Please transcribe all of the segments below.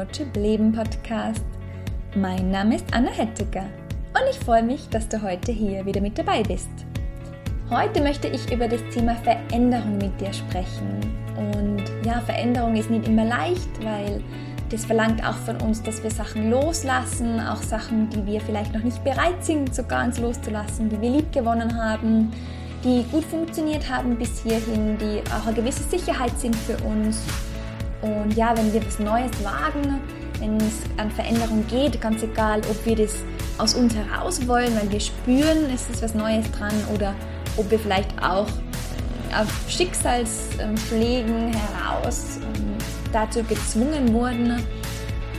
Roadtrip Leben Podcast. Mein Name ist Anna Hettecker und ich freue mich, dass du heute hier wieder mit dabei bist. Heute möchte ich über das Thema Veränderung mit dir sprechen. Und ja, Veränderung ist nicht immer leicht, weil das verlangt auch von uns, dass wir Sachen loslassen, auch Sachen, die wir vielleicht noch nicht bereit sind, so ganz loszulassen, die wir lieb gewonnen haben, die gut funktioniert haben bis hierhin, die auch eine gewisse Sicherheit sind für uns und ja, wenn wir was Neues wagen, wenn es an Veränderung geht, ganz egal, ob wir das aus uns heraus wollen, weil wir spüren, es ist was Neues dran oder ob wir vielleicht auch auf Schicksalsschlägen heraus ähm, dazu gezwungen wurden.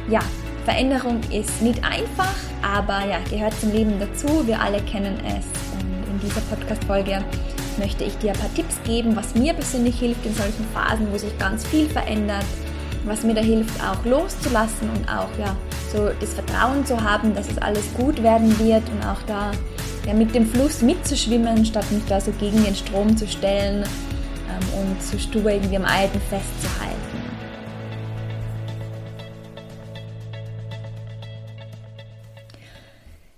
Ja, Veränderung ist nicht einfach, aber ja, gehört zum Leben dazu. Wir alle kennen es. Und in dieser Podcast-Folge möchte ich dir ein paar Tipps geben, was mir persönlich hilft in solchen Phasen, wo sich ganz viel verändert, was mir da hilft, auch loszulassen und auch ja, so das Vertrauen zu haben, dass es alles gut werden wird und auch da ja, mit dem Fluss mitzuschwimmen, statt mich da so gegen den Strom zu stellen ähm, und zu stur irgendwie am Alten festzuhalten.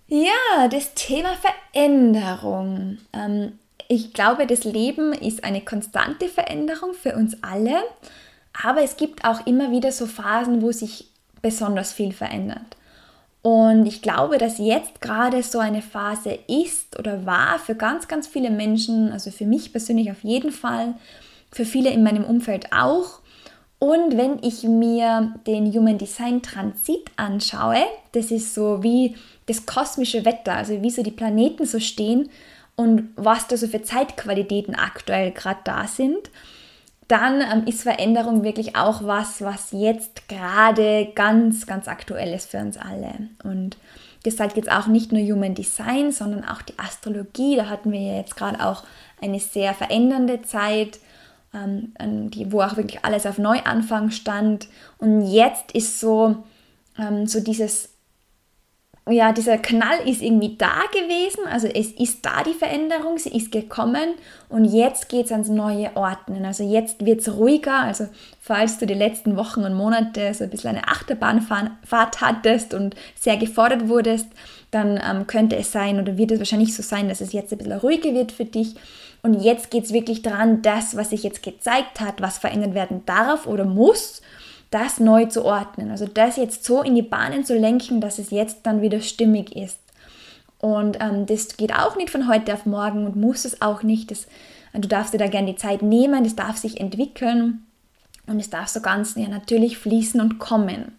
Ja, das Thema Veränderung. Ähm, ich glaube, das Leben ist eine konstante Veränderung für uns alle, aber es gibt auch immer wieder so Phasen, wo sich besonders viel verändert. Und ich glaube, dass jetzt gerade so eine Phase ist oder war für ganz, ganz viele Menschen, also für mich persönlich auf jeden Fall, für viele in meinem Umfeld auch. Und wenn ich mir den Human Design Transit anschaue, das ist so wie das kosmische Wetter, also wie so die Planeten so stehen und was da so für Zeitqualitäten aktuell gerade da sind, dann ähm, ist Veränderung wirklich auch was, was jetzt gerade ganz, ganz aktuell ist für uns alle. Und das sagt jetzt auch nicht nur Human Design, sondern auch die Astrologie. Da hatten wir ja jetzt gerade auch eine sehr verändernde Zeit, ähm, die, wo auch wirklich alles auf Neuanfang stand. Und jetzt ist so, ähm, so dieses ja, dieser Knall ist irgendwie da gewesen, also es ist da die Veränderung, sie ist gekommen und jetzt geht es ans neue Ordnen. Also jetzt wird es ruhiger, also falls du die letzten Wochen und Monate so ein bisschen eine Achterbahnfahrt hattest und sehr gefordert wurdest, dann ähm, könnte es sein oder wird es wahrscheinlich so sein, dass es jetzt ein bisschen ruhiger wird für dich. Und jetzt geht es wirklich daran, das, was sich jetzt gezeigt hat, was verändert werden darf oder muss, das neu zu ordnen. Also das jetzt so in die Bahnen zu lenken, dass es jetzt dann wieder stimmig ist. Und ähm, das geht auch nicht von heute auf morgen und muss es auch nicht. Das, du darfst dir da gerne die Zeit nehmen, das darf sich entwickeln und es darf so ganz ja, natürlich fließen und kommen.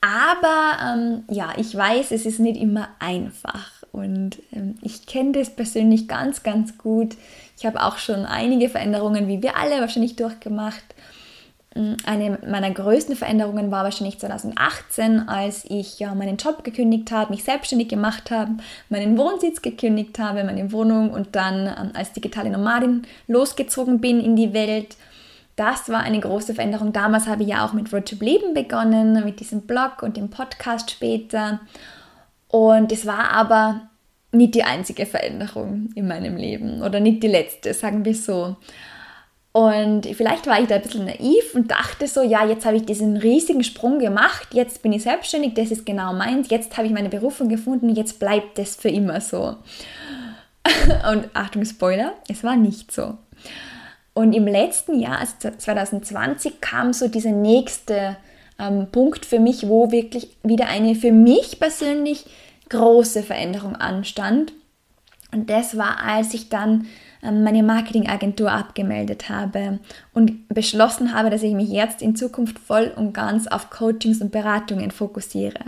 Aber ähm, ja, ich weiß, es ist nicht immer einfach und ähm, ich kenne das persönlich ganz, ganz gut. Ich habe auch schon einige Veränderungen, wie wir alle wahrscheinlich durchgemacht eine meiner größten Veränderungen war wahrscheinlich 2018, als ich ja meinen Job gekündigt habe, mich selbstständig gemacht habe, meinen Wohnsitz gekündigt habe, meine Wohnung und dann ähm, als digitale Nomadin losgezogen bin in die Welt. Das war eine große Veränderung. Damals habe ich ja auch mit Road Leben begonnen, mit diesem Blog und dem Podcast später. Und es war aber nicht die einzige Veränderung in meinem Leben oder nicht die letzte, sagen wir so. Und vielleicht war ich da ein bisschen naiv und dachte so, ja, jetzt habe ich diesen riesigen Sprung gemacht, jetzt bin ich selbstständig, das ist genau meins, jetzt habe ich meine Berufung gefunden, jetzt bleibt das für immer so. Und Achtung, Spoiler, es war nicht so. Und im letzten Jahr, also 2020, kam so dieser nächste ähm, Punkt für mich, wo wirklich wieder eine für mich persönlich große Veränderung anstand. Und das war, als ich dann meine Marketingagentur abgemeldet habe und beschlossen habe, dass ich mich jetzt in Zukunft voll und ganz auf Coachings und Beratungen fokussiere.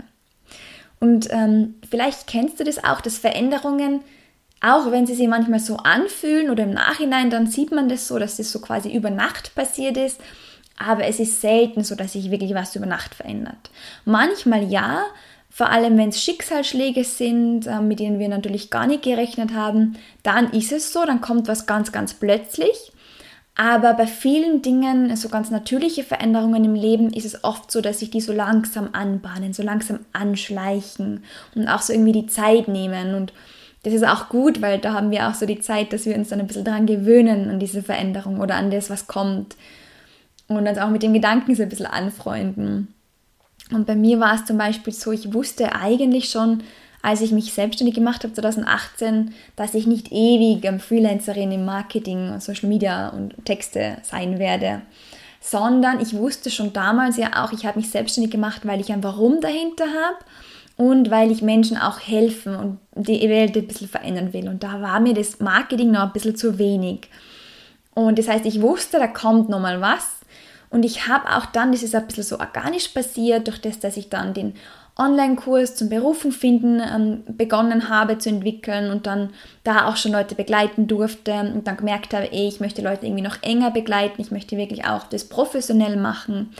Und ähm, vielleicht kennst du das auch, dass Veränderungen, auch wenn sie sich manchmal so anfühlen oder im Nachhinein, dann sieht man das so, dass das so quasi über Nacht passiert ist. Aber es ist selten so, dass sich wirklich was über Nacht verändert. Manchmal ja, vor allem wenn es Schicksalsschläge sind, äh, mit denen wir natürlich gar nicht gerechnet haben, dann ist es so, dann kommt was ganz, ganz plötzlich. Aber bei vielen Dingen, so ganz natürliche Veränderungen im Leben, ist es oft so, dass sich die so langsam anbahnen, so langsam anschleichen und auch so irgendwie die Zeit nehmen. Und das ist auch gut, weil da haben wir auch so die Zeit, dass wir uns dann ein bisschen daran gewöhnen, an diese Veränderung oder an das, was kommt. Und uns auch mit dem Gedanken so ein bisschen anfreunden. Und bei mir war es zum Beispiel so, ich wusste eigentlich schon, als ich mich selbstständig gemacht habe, 2018, dass ich nicht ewig Freelancerin im Marketing und Social Media und Texte sein werde, sondern ich wusste schon damals ja auch, ich habe mich selbstständig gemacht, weil ich ein Warum dahinter habe und weil ich Menschen auch helfen und die Welt ein bisschen verändern will. Und da war mir das Marketing noch ein bisschen zu wenig. Und das heißt, ich wusste, da kommt nochmal was. Und ich habe auch dann, das ist ein bisschen so organisch passiert, durch das, dass ich dann den Online-Kurs zum Berufung finden ähm, begonnen habe zu entwickeln und dann da auch schon Leute begleiten durfte und dann gemerkt habe, ey, ich möchte Leute irgendwie noch enger begleiten, ich möchte wirklich auch das professionell machen.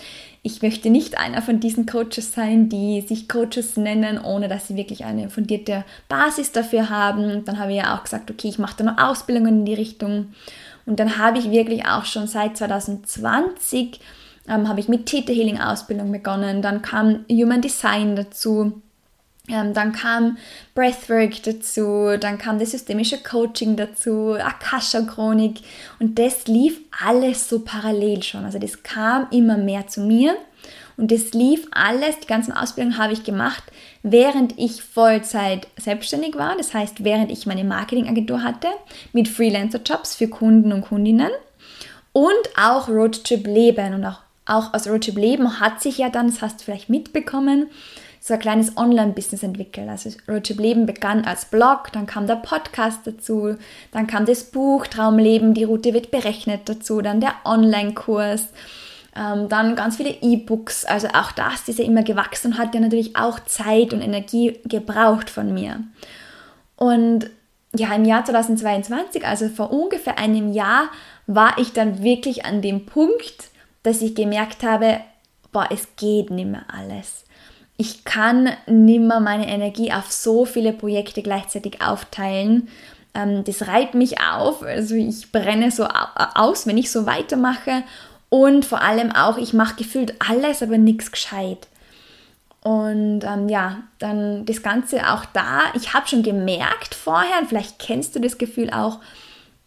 Ich möchte nicht einer von diesen Coaches sein, die sich Coaches nennen, ohne dass sie wirklich eine fundierte Basis dafür haben. Und dann habe ich ja auch gesagt, okay, ich mache da noch Ausbildungen in die Richtung. Und dann habe ich wirklich auch schon seit 2020 ähm, habe ich mit Theta Healing Ausbildung begonnen. Dann kam Human Design dazu. Ähm, dann kam Breathwork dazu, dann kam das systemische Coaching dazu, Akasha-Chronik und das lief alles so parallel schon. Also das kam immer mehr zu mir und das lief alles, die ganzen Ausbildungen habe ich gemacht, während ich Vollzeit selbstständig war. Das heißt, während ich meine Marketingagentur hatte mit Freelancer-Jobs für Kunden und Kundinnen und auch Roadtrip Leben und auch auch aus Roadtrip Leben hat sich ja dann, das hast du vielleicht mitbekommen, so ein kleines Online-Business entwickelt. Also Roadtrip Leben begann als Blog, dann kam der Podcast dazu, dann kam das Buch Traumleben, die Route wird berechnet dazu, dann der Online-Kurs, ähm, dann ganz viele E-Books. Also auch das, das ja immer gewachsen und hat ja natürlich auch Zeit und Energie gebraucht von mir. Und ja, im Jahr 2022, also vor ungefähr einem Jahr, war ich dann wirklich an dem Punkt, dass ich gemerkt habe, boah, es geht nicht mehr alles. Ich kann nicht mehr meine Energie auf so viele Projekte gleichzeitig aufteilen. Ähm, das reibt mich auf. Also ich brenne so aus, wenn ich so weitermache. Und vor allem auch, ich mache gefühlt alles, aber nichts gescheit. Und ähm, ja, dann das Ganze auch da. Ich habe schon gemerkt vorher, und vielleicht kennst du das Gefühl auch,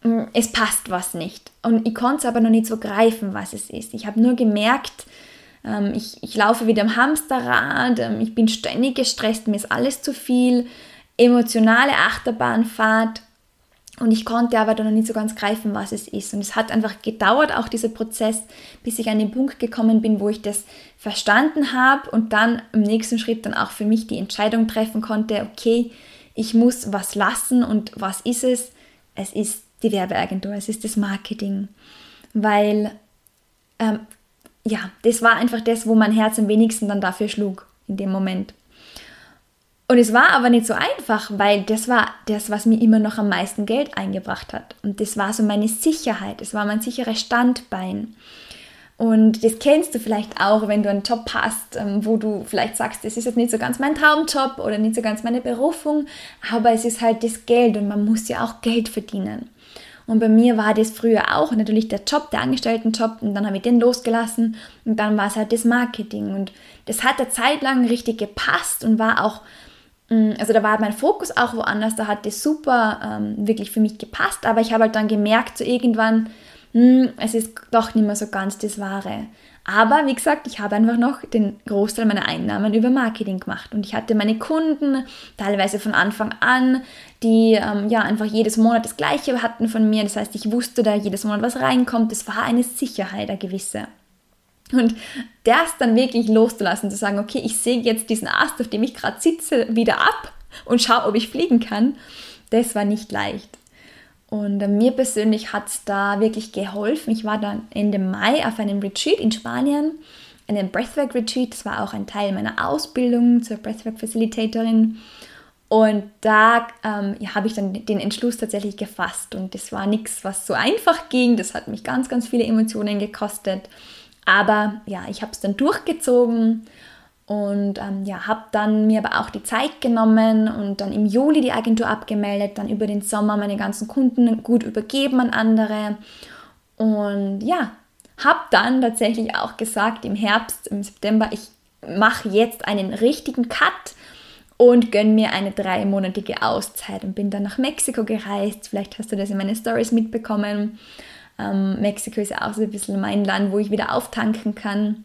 Mm, es passt was nicht. Und ich konnte es aber noch nicht so greifen, was es ist. Ich habe nur gemerkt, ähm, ich, ich laufe wieder im Hamsterrad, ähm, ich bin ständig gestresst, mir ist alles zu viel, emotionale Achterbahnfahrt. Und ich konnte aber dann noch nicht so ganz greifen, was es ist. Und es hat einfach gedauert, auch dieser Prozess, bis ich an den Punkt gekommen bin, wo ich das verstanden habe und dann im nächsten Schritt dann auch für mich die Entscheidung treffen konnte, okay, ich muss was lassen und was ist es? Es ist die Werbeagentur, es ist das Marketing, weil ähm, ja, das war einfach das, wo mein Herz am wenigsten dann dafür schlug in dem Moment. Und es war aber nicht so einfach, weil das war das, was mir immer noch am meisten Geld eingebracht hat. Und das war so meine Sicherheit, es war mein sicheres Standbein. Und das kennst du vielleicht auch, wenn du einen Job hast, ähm, wo du vielleicht sagst, das ist jetzt nicht so ganz mein Traumjob oder nicht so ganz meine Berufung, aber es ist halt das Geld und man muss ja auch Geld verdienen. Und bei mir war das früher auch natürlich der Job, der Angestelltenjob und dann habe ich den losgelassen und dann war es halt das Marketing und das hat eine Zeit lang richtig gepasst und war auch, also da war mein Fokus auch woanders, da hat das super ähm, wirklich für mich gepasst, aber ich habe halt dann gemerkt, so irgendwann, mh, hm, es ist doch nicht mehr so ganz das Wahre. Aber wie gesagt, ich habe einfach noch den Großteil meiner Einnahmen über Marketing gemacht. Und ich hatte meine Kunden, teilweise von Anfang an, die ähm, ja einfach jedes Monat das Gleiche hatten von mir. Das heißt, ich wusste da jedes Monat, was reinkommt. Das war eine Sicherheit, eine gewisse. Und das dann wirklich loszulassen, zu sagen, okay, ich sehe jetzt diesen Ast, auf dem ich gerade sitze, wieder ab und schaue, ob ich fliegen kann, das war nicht leicht. Und äh, mir persönlich hat es da wirklich geholfen. Ich war dann Ende Mai auf einem Retreat in Spanien, einem Breathwork Retreat. Das war auch ein Teil meiner Ausbildung zur Breathwork Facilitatorin. Und da ähm, ja, habe ich dann den Entschluss tatsächlich gefasst. Und das war nichts, was so einfach ging. Das hat mich ganz, ganz viele Emotionen gekostet. Aber ja, ich habe es dann durchgezogen und ähm, ja, habe dann mir aber auch die Zeit genommen und dann im Juli die Agentur abgemeldet, dann über den Sommer meine ganzen Kunden gut übergeben an andere. Und ja, habe dann tatsächlich auch gesagt im Herbst, im September, ich mache jetzt einen richtigen Cut und gönne mir eine dreimonatige Auszeit und bin dann nach Mexiko gereist. Vielleicht hast du das in meinen Stories mitbekommen. Ähm, Mexiko ist auch so ein bisschen mein Land, wo ich wieder auftanken kann.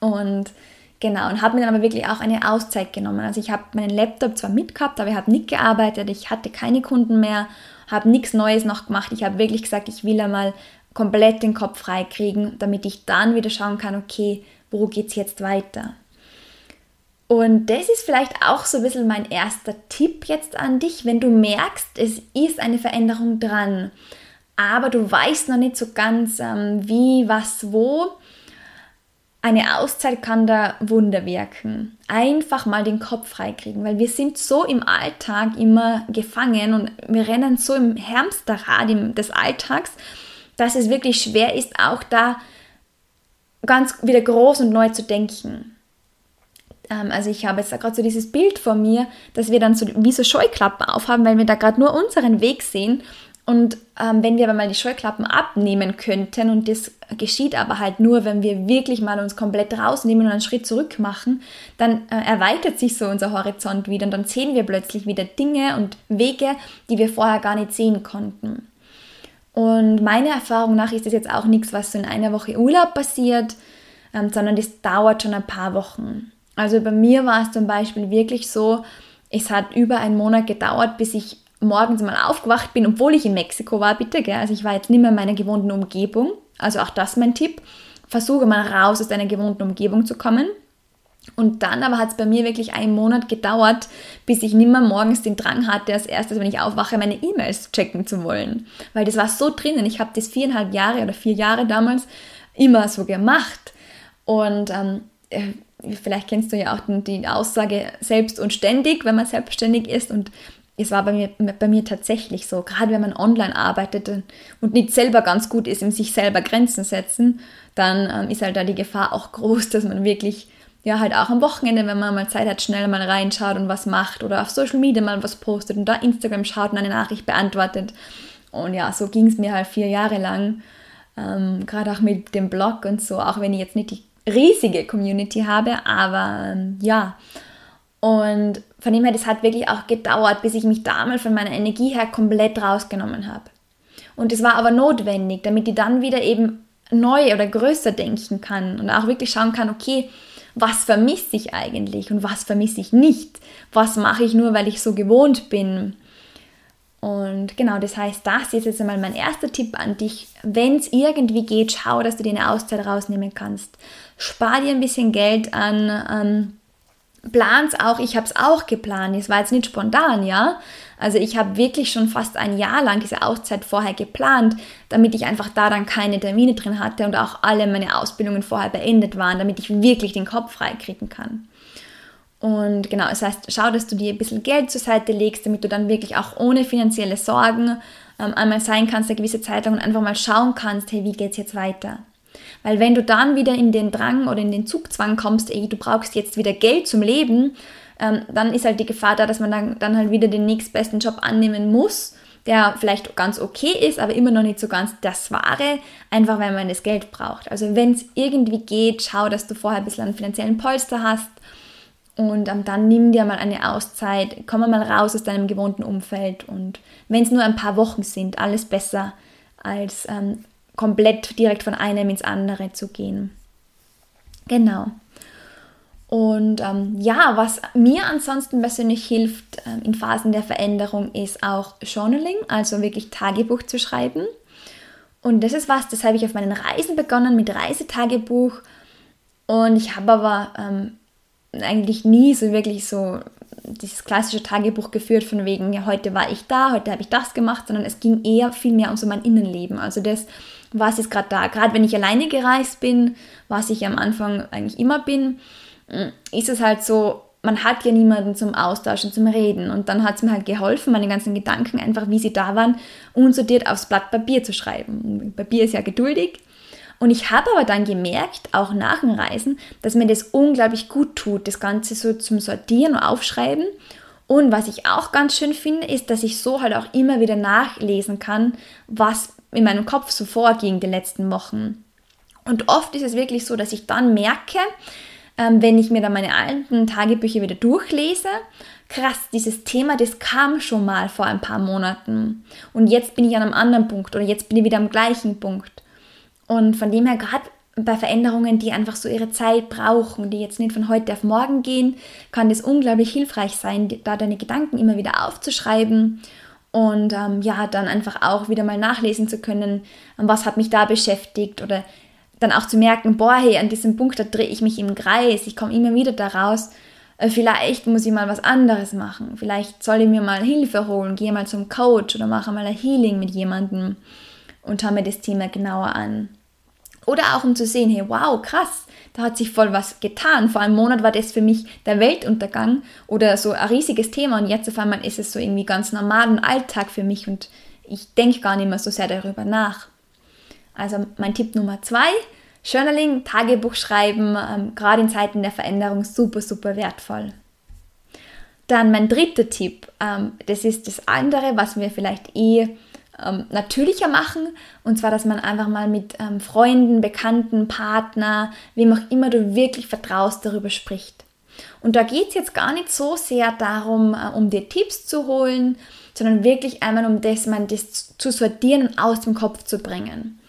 Und Genau, und habe mir dann aber wirklich auch eine Auszeit genommen. Also ich habe meinen Laptop zwar mitgehabt, aber ich habe nicht gearbeitet, ich hatte keine Kunden mehr, habe nichts Neues noch gemacht. Ich habe wirklich gesagt, ich will einmal komplett den Kopf frei kriegen, damit ich dann wieder schauen kann, okay, wo geht es jetzt weiter? Und das ist vielleicht auch so ein bisschen mein erster Tipp jetzt an dich, wenn du merkst, es ist eine Veränderung dran, aber du weißt noch nicht so ganz, ähm, wie, was, wo. Eine Auszeit kann da Wunder wirken. Einfach mal den Kopf freikriegen, weil wir sind so im Alltag immer gefangen und wir rennen so im Hamsterrad des Alltags, dass es wirklich schwer ist, auch da ganz wieder groß und neu zu denken. Ähm, also ich habe jetzt gerade so dieses Bild vor mir, dass wir dann so wie so Scheuklappen aufhaben, weil wir da gerade nur unseren Weg sehen. Und ähm, wenn wir aber mal die Scheuklappen abnehmen könnten, und das geschieht aber halt nur, wenn wir wirklich mal uns komplett rausnehmen und einen Schritt zurück machen, dann äh, erweitert sich so unser Horizont wieder und dann sehen wir plötzlich wieder Dinge und Wege, die wir vorher gar nicht sehen konnten. Und meiner Erfahrung nach ist das jetzt auch nichts, was so in einer Woche Urlaub passiert, ähm, sondern das dauert schon ein paar Wochen. Also bei mir war es zum Beispiel wirklich so, es hat über einen Monat gedauert, bis ich morgens mal aufgewacht bin, obwohl ich in Mexiko war, bitte, gell? Also ich war jetzt nicht mehr in meiner gewohnten Umgebung. Also auch das mein Tipp. Versuche mal raus aus deiner gewohnten Umgebung zu kommen. Und dann aber hat es bei mir wirklich einen Monat gedauert, bis ich nimmer morgens den Drang hatte, als erstes, wenn ich aufwache, meine E-Mails checken zu wollen. Weil das war so drinnen. Ich habe das viereinhalb Jahre oder vier Jahre damals immer so gemacht. Und ähm, äh, vielleicht kennst du ja auch die Aussage selbst und ständig, wenn man selbstständig ist. Und es war bei mir, bei mir tatsächlich so, gerade wenn man online arbeitet und nicht selber ganz gut ist, im sich selber Grenzen setzen, dann ähm, ist halt da die Gefahr auch groß, dass man wirklich, ja, halt auch am Wochenende, wenn man mal Zeit hat, schnell mal reinschaut und was macht oder auf Social Media mal was postet und da Instagram schaut und eine Nachricht beantwortet. Und ja, so ging es mir halt vier Jahre lang. Ähm, gerade auch mit dem Blog und so, auch wenn ich jetzt nicht die riesige Community habe, aber ähm, ja. Und von dem her, das hat wirklich auch gedauert, bis ich mich damals von meiner Energie her komplett rausgenommen habe. Und das war aber notwendig, damit ich dann wieder eben neu oder größer denken kann und auch wirklich schauen kann, okay, was vermisse ich eigentlich und was vermisse ich nicht? Was mache ich nur, weil ich so gewohnt bin? Und genau, das heißt, das ist jetzt einmal mein erster Tipp an dich. Wenn es irgendwie geht, schau, dass du dir eine Auszeit rausnehmen kannst. Spar dir ein bisschen Geld an. Ähm, Plans auch, ich habe es auch geplant, es war jetzt nicht spontan, ja. Also ich habe wirklich schon fast ein Jahr lang diese Auszeit vorher geplant, damit ich einfach da dann keine Termine drin hatte und auch alle meine Ausbildungen vorher beendet waren, damit ich wirklich den Kopf frei kriegen kann. Und genau, das heißt, schau, dass du dir ein bisschen Geld zur Seite legst, damit du dann wirklich auch ohne finanzielle Sorgen ähm, einmal sein kannst, eine gewisse Zeit lang und einfach mal schauen kannst, hey, wie geht's jetzt weiter? Weil wenn du dann wieder in den Drang oder in den Zugzwang kommst, ey, du brauchst jetzt wieder Geld zum Leben, ähm, dann ist halt die Gefahr da, dass man dann, dann halt wieder den nächstbesten Job annehmen muss, der vielleicht ganz okay ist, aber immer noch nicht so ganz das Wahre, einfach weil man das Geld braucht. Also wenn es irgendwie geht, schau, dass du vorher ein bisschen einen finanziellen Polster hast und ähm, dann nimm dir mal eine Auszeit, komm mal raus aus deinem gewohnten Umfeld und wenn es nur ein paar Wochen sind, alles besser als ähm, komplett direkt von einem ins andere zu gehen. Genau. Und ähm, ja, was mir ansonsten persönlich hilft ähm, in Phasen der Veränderung, ist auch Journaling, also wirklich Tagebuch zu schreiben. Und das ist was, das habe ich auf meinen Reisen begonnen mit Reisetagebuch. Und ich habe aber ähm, eigentlich nie so wirklich so dieses klassische Tagebuch geführt von wegen, ja, heute war ich da, heute habe ich das gemacht, sondern es ging eher viel mehr um so mein Innenleben. Also das, was ist gerade da. Gerade wenn ich alleine gereist bin, was ich am Anfang eigentlich immer bin, mm, ist es halt so, man hat ja niemanden zum Austauschen, zum Reden. Und dann hat es mir halt geholfen, meine ganzen Gedanken einfach, wie sie da waren, unsortiert aufs Blatt Papier zu schreiben. Papier ist ja geduldig. Und ich habe aber dann gemerkt, auch nach dem Reisen, dass mir das unglaublich gut tut, das Ganze so zum Sortieren und Aufschreiben. Und was ich auch ganz schön finde, ist, dass ich so halt auch immer wieder nachlesen kann, was in meinem Kopf so vorging die letzten Wochen. Und oft ist es wirklich so, dass ich dann merke, ähm, wenn ich mir dann meine alten Tagebücher wieder durchlese, krass, dieses Thema, das kam schon mal vor ein paar Monaten. Und jetzt bin ich an einem anderen Punkt oder jetzt bin ich wieder am gleichen Punkt. Und von dem her, gerade bei Veränderungen, die einfach so ihre Zeit brauchen, die jetzt nicht von heute auf morgen gehen, kann das unglaublich hilfreich sein, da deine Gedanken immer wieder aufzuschreiben und ähm, ja, dann einfach auch wieder mal nachlesen zu können, was hat mich da beschäftigt oder dann auch zu merken, boah, hey, an diesem Punkt, da drehe ich mich im Kreis, ich komme immer wieder da raus, äh, vielleicht muss ich mal was anderes machen, vielleicht soll ich mir mal Hilfe holen, gehe mal zum Coach oder mache mal ein Healing mit jemandem und schaue mir das Thema genauer an. Oder auch um zu sehen, hey, wow, krass, da hat sich voll was getan. Vor einem Monat war das für mich der Weltuntergang oder so ein riesiges Thema und jetzt auf einmal ist es so irgendwie ganz normal und Alltag für mich und ich denke gar nicht mehr so sehr darüber nach. Also mein Tipp Nummer zwei, Journaling, Tagebuch schreiben, ähm, gerade in Zeiten der Veränderung super, super wertvoll. Dann mein dritter Tipp, ähm, das ist das andere, was wir vielleicht eh ähm, natürlicher machen. Und zwar, dass man einfach mal mit ähm, Freunden, Bekannten, Partner, wem auch immer du wirklich vertraust, darüber spricht. Und da geht es jetzt gar nicht so sehr darum, äh, um dir Tipps zu holen, sondern wirklich einmal um das, man das zu sortieren und aus dem Kopf zu bringen.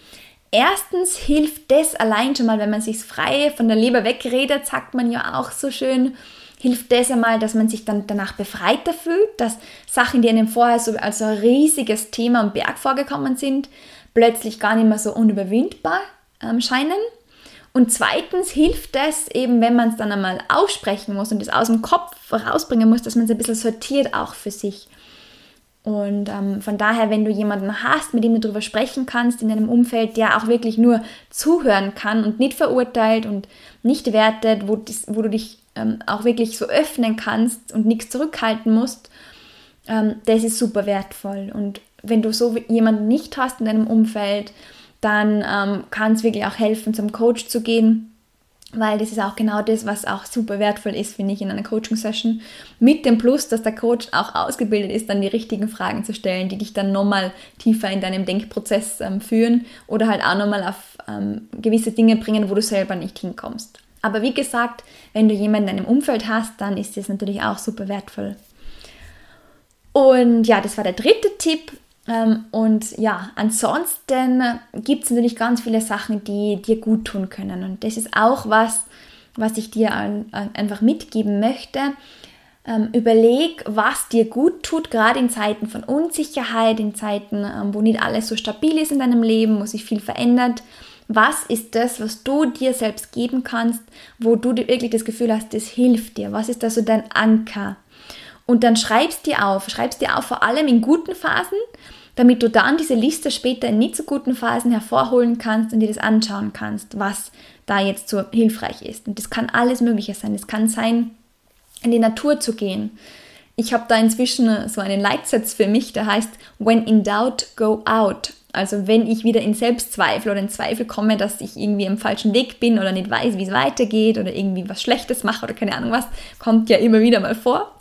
Erstens hilft das allein schon mal, wenn man sich frei von der Leber wegredet, sagt man ja auch so schön, hilft das einmal, dass man sich dann danach befreiter fühlt, dass Sachen, die einem vorher so als ein riesiges Thema und Berg vorgekommen sind, plötzlich gar nicht mehr so unüberwindbar ähm, scheinen. Und zweitens hilft es eben, wenn man es dann einmal aussprechen muss und es aus dem Kopf rausbringen muss, dass man es ein bisschen sortiert auch für sich. Und ähm, von daher, wenn du jemanden hast, mit dem du darüber sprechen kannst, in deinem Umfeld, der auch wirklich nur zuhören kann und nicht verurteilt und nicht wertet, wo, wo du dich ähm, auch wirklich so öffnen kannst und nichts zurückhalten musst, ähm, das ist super wertvoll. Und wenn du so jemanden nicht hast in deinem Umfeld, dann ähm, kann es wirklich auch helfen, zum Coach zu gehen, weil das ist auch genau das, was auch super wertvoll ist, finde ich, in einer Coaching-Session. Mit dem Plus, dass der Coach auch ausgebildet ist, dann die richtigen Fragen zu stellen, die dich dann nochmal tiefer in deinem Denkprozess ähm, führen oder halt auch nochmal auf ähm, gewisse Dinge bringen, wo du selber nicht hinkommst. Aber wie gesagt, wenn du jemanden in deinem Umfeld hast, dann ist das natürlich auch super wertvoll. Und ja, das war der dritte Tipp. Ähm, und ja, ansonsten gibt es natürlich ganz viele Sachen, die dir gut tun können. Und das ist auch was, was ich dir einfach mitgeben möchte. Ähm, überleg, was dir gut tut, gerade in Zeiten von Unsicherheit, in Zeiten, ähm, wo nicht alles so stabil ist in deinem Leben, wo sich viel verändert was ist das, was du dir selbst geben kannst, wo du wirklich das Gefühl hast, das hilft dir? Was ist da so dein Anker? Und dann schreibst dir auf, schreibst dir auf vor allem in guten Phasen, damit du dann diese Liste später in nicht so guten Phasen hervorholen kannst und dir das anschauen kannst, was da jetzt so hilfreich ist. Und das kann alles Mögliche sein. Es kann sein, in die Natur zu gehen. Ich habe da inzwischen so einen Leitsatz für mich, der heißt, When in doubt, go out. Also wenn ich wieder in Selbstzweifel oder in Zweifel komme, dass ich irgendwie im falschen Weg bin oder nicht weiß, wie es weitergeht oder irgendwie was Schlechtes mache oder keine Ahnung was, kommt ja immer wieder mal vor,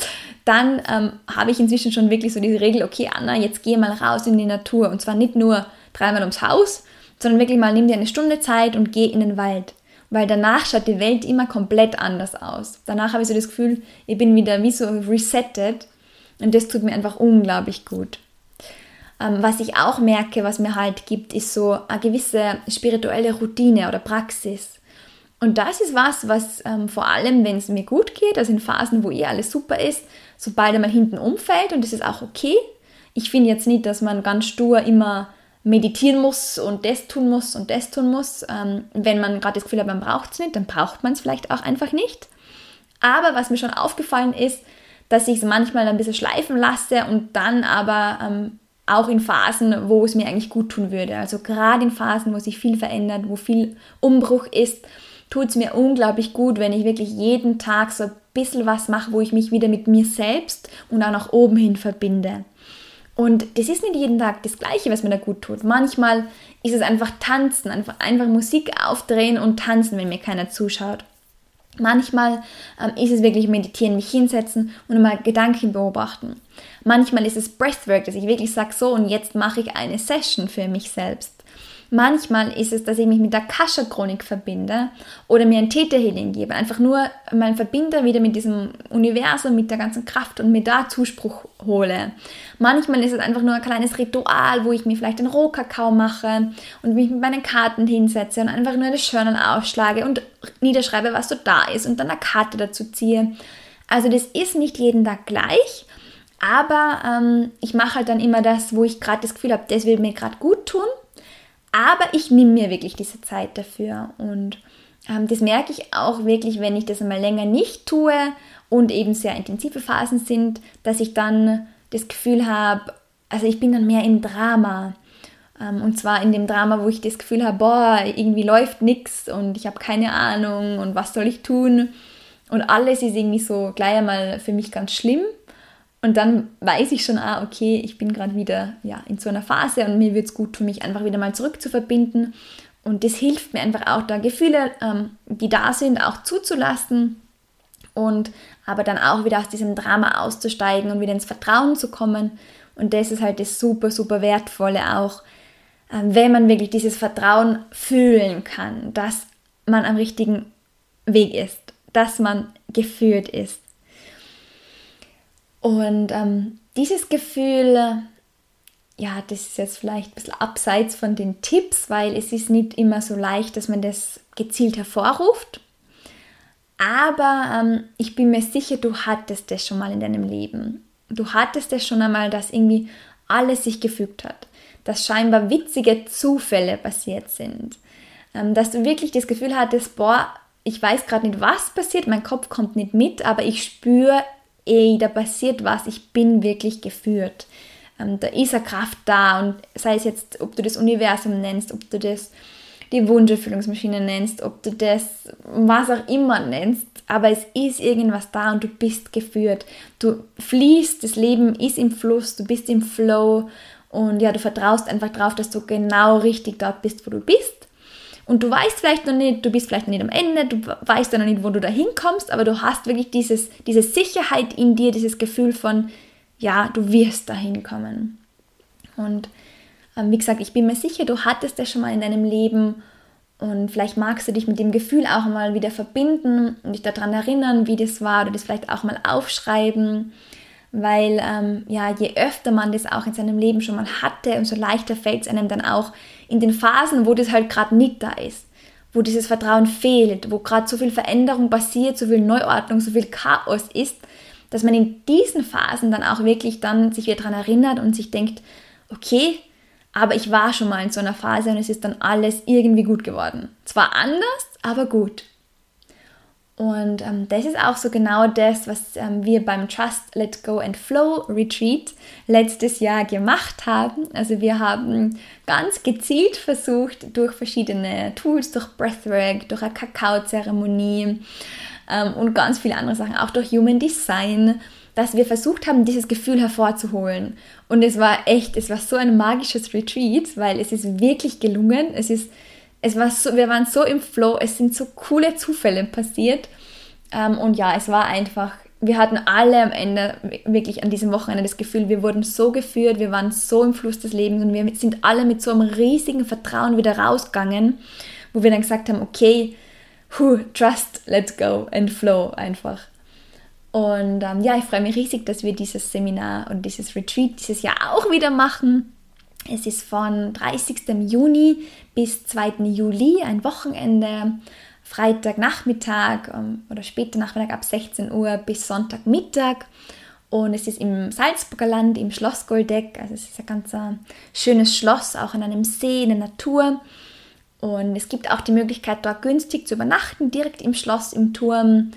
dann ähm, habe ich inzwischen schon wirklich so diese Regel, okay Anna, jetzt geh mal raus in die Natur und zwar nicht nur dreimal ums Haus, sondern wirklich mal nimm dir eine Stunde Zeit und geh in den Wald. Weil danach schaut die Welt immer komplett anders aus. Danach habe ich so das Gefühl, ich bin wieder wie so resettet und das tut mir einfach unglaublich gut. Ähm, was ich auch merke, was mir halt gibt, ist so eine gewisse spirituelle Routine oder Praxis. Und das ist was, was ähm, vor allem, wenn es mir gut geht, also in Phasen, wo eh alles super ist, sobald einmal hinten umfällt und das ist auch okay. Ich finde jetzt nicht, dass man ganz stur immer meditieren muss und das tun muss und das tun muss. Ähm, wenn man gerade das Gefühl hat, man braucht es nicht, dann braucht man es vielleicht auch einfach nicht. Aber was mir schon aufgefallen ist, dass ich es manchmal ein bisschen schleifen lasse und dann aber ähm, auch in Phasen, wo es mir eigentlich gut tun würde. Also gerade in Phasen, wo sich viel verändert, wo viel Umbruch ist, tut es mir unglaublich gut, wenn ich wirklich jeden Tag so ein bisschen was mache, wo ich mich wieder mit mir selbst und auch nach oben hin verbinde. Und das ist nicht jeden Tag das Gleiche, was mir da gut tut. Manchmal ist es einfach tanzen, einfach, einfach Musik aufdrehen und tanzen, wenn mir keiner zuschaut. Manchmal ähm, ist es wirklich meditieren, mich hinsetzen und mal Gedanken beobachten. Manchmal ist es Breathwork, dass ich wirklich sage, so und jetzt mache ich eine Session für mich selbst. Manchmal ist es, dass ich mich mit der Kascha-Chronik verbinde oder mir ein Täterhealing gebe. Einfach nur mein Verbinder wieder mit diesem Universum, mit der ganzen Kraft und mir da Zuspruch hole. Manchmal ist es einfach nur ein kleines Ritual, wo ich mir vielleicht einen Rohkakao mache und mich mit meinen Karten hinsetze und einfach nur das Journal aufschlage und niederschreibe, was so da ist und dann eine Karte dazu ziehe. Also das ist nicht jeden Tag gleich, aber ähm, ich mache halt dann immer das, wo ich gerade das Gefühl habe, das will mir gerade gut tun aber ich nehme mir wirklich diese Zeit dafür und ähm, das merke ich auch wirklich, wenn ich das einmal länger nicht tue und eben sehr intensive Phasen sind, dass ich dann das Gefühl habe, also ich bin dann mehr im Drama. Ähm, und zwar in dem Drama, wo ich das Gefühl habe, boah, irgendwie läuft nichts und ich habe keine Ahnung und was soll ich tun. Und alles ist irgendwie so gleich einmal für mich ganz schlimm. Und dann weiß ich schon, ah, okay, ich bin gerade wieder ja, in so einer Phase und mir wird es gut tun, mich einfach wieder mal zurück zu verbinden. Und das hilft mir einfach auch, da Gefühle, ähm, die da sind, auch zuzulassen und aber dann auch wieder aus diesem Drama auszusteigen und wieder ins Vertrauen zu kommen. Und das ist halt das super, super Wertvolle auch, äh, wenn man wirklich dieses Vertrauen fühlen kann, dass man am richtigen Weg ist, dass man geführt ist. Und ähm, dieses Gefühl, ja, das ist jetzt vielleicht ein bisschen abseits von den Tipps, weil es ist nicht immer so leicht, dass man das gezielt hervorruft. Aber ähm, ich bin mir sicher, du hattest das schon mal in deinem Leben. Du hattest das schon einmal, dass irgendwie alles sich gefügt hat. Dass scheinbar witzige Zufälle passiert sind. Ähm, dass du wirklich das Gefühl hattest, boah, ich weiß gerade nicht, was passiert, mein Kopf kommt nicht mit, aber ich spüre, ey, da passiert was, ich bin wirklich geführt. Ähm, da ist eine Kraft da und sei es jetzt, ob du das Universum nennst, ob du das die Wunscherfüllungsmaschine nennst, ob du das was auch immer nennst, aber es ist irgendwas da und du bist geführt. Du fließt, das Leben ist im Fluss, du bist im Flow und ja, du vertraust einfach darauf, dass du genau richtig dort bist, wo du bist und du weißt vielleicht noch nicht, du bist vielleicht noch nicht am Ende, du weißt ja noch nicht, wo du da hinkommst, aber du hast wirklich dieses, diese Sicherheit in dir, dieses Gefühl von, ja, du wirst da hinkommen. Und ähm, wie gesagt, ich bin mir sicher, du hattest das schon mal in deinem Leben und vielleicht magst du dich mit dem Gefühl auch mal wieder verbinden und dich daran erinnern, wie das war oder das vielleicht auch mal aufschreiben weil ähm, ja, je öfter man das auch in seinem Leben schon mal hatte, umso leichter fällt es einem dann auch in den Phasen, wo das halt gerade nicht da ist, wo dieses Vertrauen fehlt, wo gerade so viel Veränderung passiert, so viel Neuordnung, so viel Chaos ist, dass man in diesen Phasen dann auch wirklich dann sich wieder daran erinnert und sich denkt, okay, aber ich war schon mal in so einer Phase und es ist dann alles irgendwie gut geworden. Zwar anders, aber gut. Und ähm, das ist auch so genau das, was ähm, wir beim Trust, Let Go and Flow Retreat letztes Jahr gemacht haben. Also wir haben ganz gezielt versucht, durch verschiedene Tools, durch Breathwork, durch eine Kakaozeremonie ähm, und ganz viele andere Sachen, auch durch Human Design, dass wir versucht haben, dieses Gefühl hervorzuholen. Und es war echt, es war so ein magisches Retreat, weil es ist wirklich gelungen. Es ist es war so, wir waren so im Flow, es sind so coole Zufälle passiert. Ähm, und ja, es war einfach, wir hatten alle am Ende wirklich an diesem Wochenende das Gefühl, wir wurden so geführt, wir waren so im Fluss des Lebens und wir sind alle mit so einem riesigen Vertrauen wieder rausgegangen, wo wir dann gesagt haben, okay, who, trust, let's go and flow einfach. Und ähm, ja, ich freue mich riesig, dass wir dieses Seminar und dieses Retreat dieses Jahr auch wieder machen. Es ist von 30. Juni bis 2. Juli, ein Wochenende, Freitagnachmittag ähm, oder später Nachmittag ab 16 Uhr bis Sonntagmittag. Und es ist im Salzburger Land, im Schloss Goldeck. Also es ist ein ganz äh, schönes Schloss, auch an einem See, in der Natur. Und es gibt auch die Möglichkeit, dort günstig zu übernachten, direkt im Schloss, im Turm.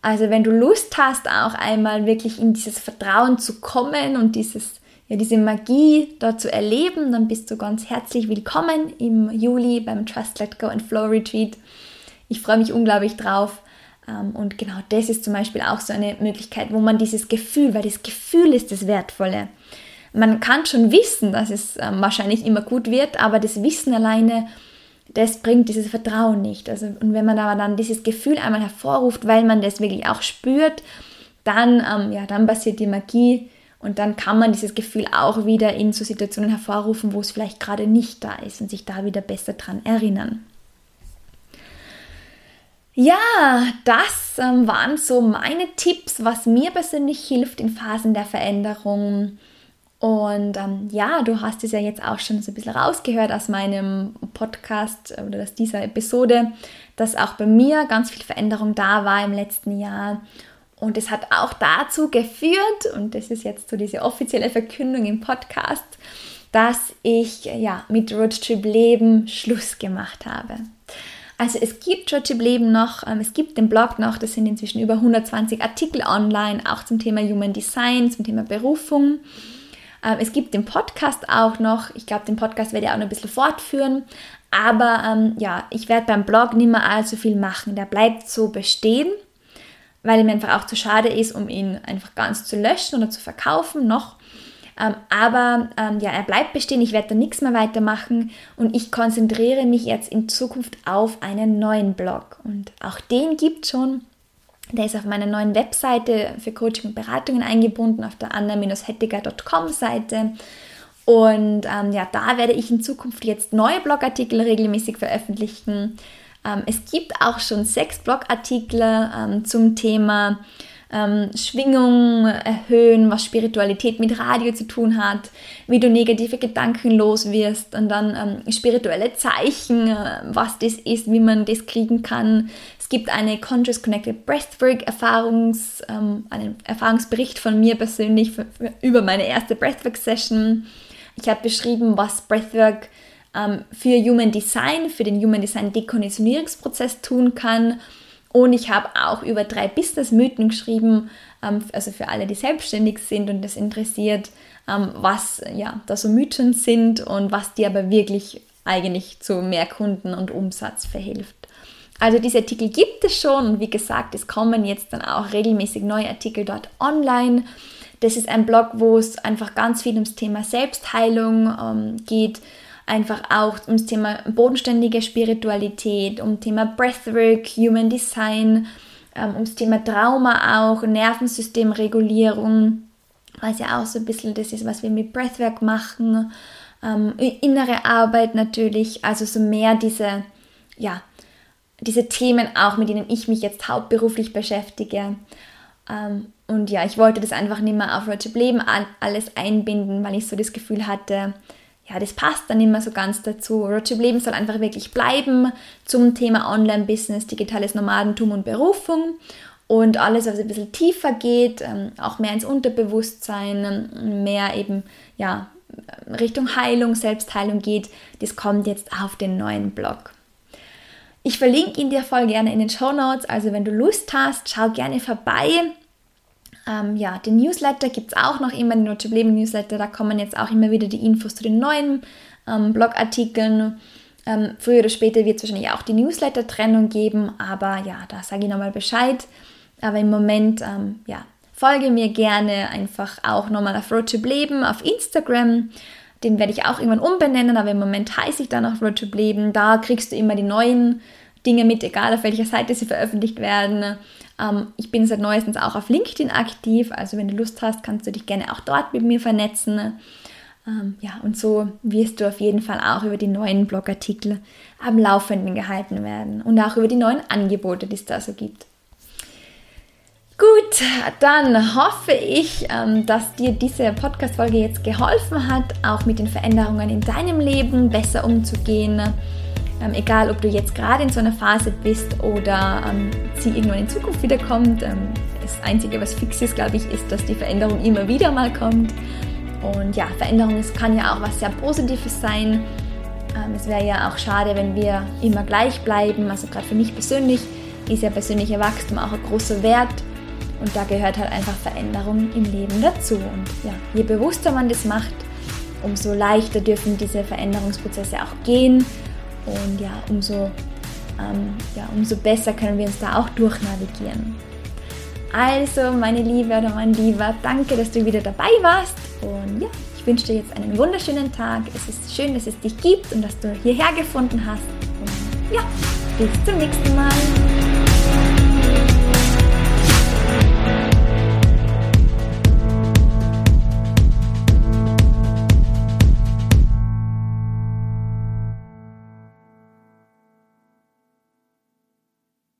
Also wenn du Lust hast, auch einmal wirklich in dieses Vertrauen zu kommen und dieses ja, diese Magie dort zu erleben, dann bist du ganz herzlich willkommen im Juli beim Trust, Let Go and Flow Retreat. Ich freue mich unglaublich drauf. Ähm, und genau das ist zum Beispiel auch so eine Möglichkeit, wo man dieses Gefühl, weil das Gefühl ist das Wertvolle. Man kann schon wissen, dass es ähm, wahrscheinlich immer gut wird, aber das Wissen alleine, das bringt dieses Vertrauen nicht. Also, und wenn man aber dann dieses Gefühl einmal hervorruft, weil man das wirklich auch spürt, dann, ähm, ja, dann passiert die Magie Und dann kann man dieses Gefühl auch wieder in so Situationen hervorrufen, wo es vielleicht gerade nicht da ist und sich da wieder besser dran erinnern. Ja, das ähm, waren so meine Tipps, was mir persönlich hilft in Phasen der Veränderung. Und ähm, ja, du hast es ja jetzt auch schon so ein bisschen rausgehört aus meinem Podcast oder aus dieser Episode, dass auch bei mir ganz viel Veränderung da war im letzten Jahr. Und es hat auch dazu geführt, und das ist jetzt so diese offizielle Verkündung im Podcast, dass ich ja mit Roadtrip Leben Schluss gemacht habe. Also es gibt Roadtrip Leben noch, ähm, es gibt den Blog noch, das sind inzwischen über 120 Artikel online, auch zum Thema Human Design, zum Thema Berufung. Ähm, es gibt den Podcast auch noch. Ich glaube, den Podcast werde ich auch noch ein bisschen fortführen. Aber ähm, ja, ich werde beim Blog nicht mehr allzu viel machen. Der bleibt so bestehen, weil mir einfach auch zu schade ist, um ihn einfach ganz zu löschen oder zu verkaufen noch. Ähm, aber ähm, ja, er bleibt bestehen, ich werde da nichts mehr weitermachen und ich konzentriere mich jetzt in Zukunft auf einen neuen Blog. Und auch den gibt es schon. Der ist auf meiner neuen Webseite für Coaching und Beratungen eingebunden, auf der anna-hettiger.com Seite. Und ähm, ja, da werde ich in Zukunft jetzt neue Blogartikel regelmäßig veröffentlichen. Ähm, es gibt auch schon sechs Blogartikel ähm, zum Thema ähm, Schwingung erhöhen, was Spiritualität mit Radio zu tun hat, wie du negative Gedanken los wirst und dann ähm, spirituelle Zeichen, äh, was das ist, wie man das kriegen kann. Es gibt eine Conscious Connected Breathwork Erfahrungs, ähm, einen Erfahrungsbericht von mir persönlich für, für, über meine erste Breathwork Session. Ich habe beschrieben, was Breathwork ähm, für Human Design, für den Human Design Dekonditionierungsprozess tun kann und ich habe auch über drei Business-Mythen geschrieben, ähm, also für alle, die selbstständig sind und das interessiert, ähm, was ja da so Mythen sind und was dir aber wirklich eigentlich zu mehr Kunden und Umsatz verhilft. Also diese Artikel gibt es schon und wie gesagt, es kommen jetzt dann auch regelmäßig neue Artikel dort online. Das ist ein Blog, wo es einfach ganz viel ums Thema Selbstheilung ähm, geht, einfach auch ums Thema bodenständige Spiritualität, um Thema Breathwork, Human Design, ähm, ums Thema Trauma auch, Nervensystemregulierung, was ja auch so ein bisschen das ist, was wir mit Breathwork machen, ähm, innere Arbeit natürlich, also so mehr diese, ja, diese Themen auch, mit denen ich mich jetzt hauptberuflich beschäftige. Ähm, und ja, ich wollte das einfach nicht mehr auf Roger Leben alles einbinden, weil ich so das Gefühl hatte, ja, das passt dann immer so ganz dazu. Roadtrip Leben soll einfach wirklich bleiben zum Thema Online-Business, digitales Nomadentum und Berufung. Und alles, was ein bisschen tiefer geht, ähm, auch mehr ins Unterbewusstsein, ähm, mehr eben ja, Richtung Heilung, Selbstheilung geht, das kommt jetzt auf den neuen Blog. Ich verlinke ihn dir voll gerne in den Show Notes, also wenn du Lust hast, schau gerne vorbei. Ähm, ja, den Newsletter gibt es auch noch immer, den Leben Newsletter, da kommen jetzt auch immer wieder die Infos zu den neuen ähm, Blogartikeln. Ähm, früher oder später wird es wahrscheinlich auch die Newsletter-Trennung geben, aber ja, da sage ich nochmal Bescheid. Aber im Moment, ähm, ja, folge mir gerne einfach auch nochmal auf Roadtrip Leben auf Instagram. Den werde ich auch irgendwann umbenennen, aber im Moment heiße ich dann auch Roadtrip Leben. Da kriegst du immer die neuen Dinge mit, egal auf welcher Seite sie veröffentlicht werden. Ähm, ich bin seit neuestens auch auf LinkedIn aktiv, also wenn du Lust hast, kannst du dich gerne auch dort mit mir vernetzen. Ähm, ja, und so wirst du auf jeden Fall auch über die neuen Blogartikel am Laufenden gehalten werden und auch über die neuen Angebote, die es da so gibt. Gut, dann hoffe ich, ähm, dass dir diese Podcast-Folge jetzt geholfen hat, auch mit den Veränderungen in deinem Leben besser umzugehen ähm, egal, ob du jetzt gerade in so einer Phase bist oder ähm, sie irgendwann in Zukunft wiederkommt. Ähm, das Einzige, was fix ist, glaube ich, ist, dass die Veränderung immer wieder mal kommt. Und ja, Veränderung es kann ja auch was sehr Positives sein. Ähm, es wäre ja auch schade, wenn wir immer gleich bleiben. Also gerade für mich persönlich ist ja persönlicher Wachstum auch ein großer Wert. Und da gehört halt einfach Veränderung im Leben dazu. Und ja, je bewusster man das macht, umso leichter dürfen diese Veränderungsprozesse auch gehen und ja, umso, ähm, ja, umso besser können wir uns da auch durchnavigieren. Also, meine Liebe oder mein Lieber, danke, dass du wieder dabei warst. Und ja, ich wünsche dir jetzt einen wunderschönen Tag. Es ist schön, dass es dich gibt und dass du hierher gefunden hast. Und ja, bis zum nächsten Mal.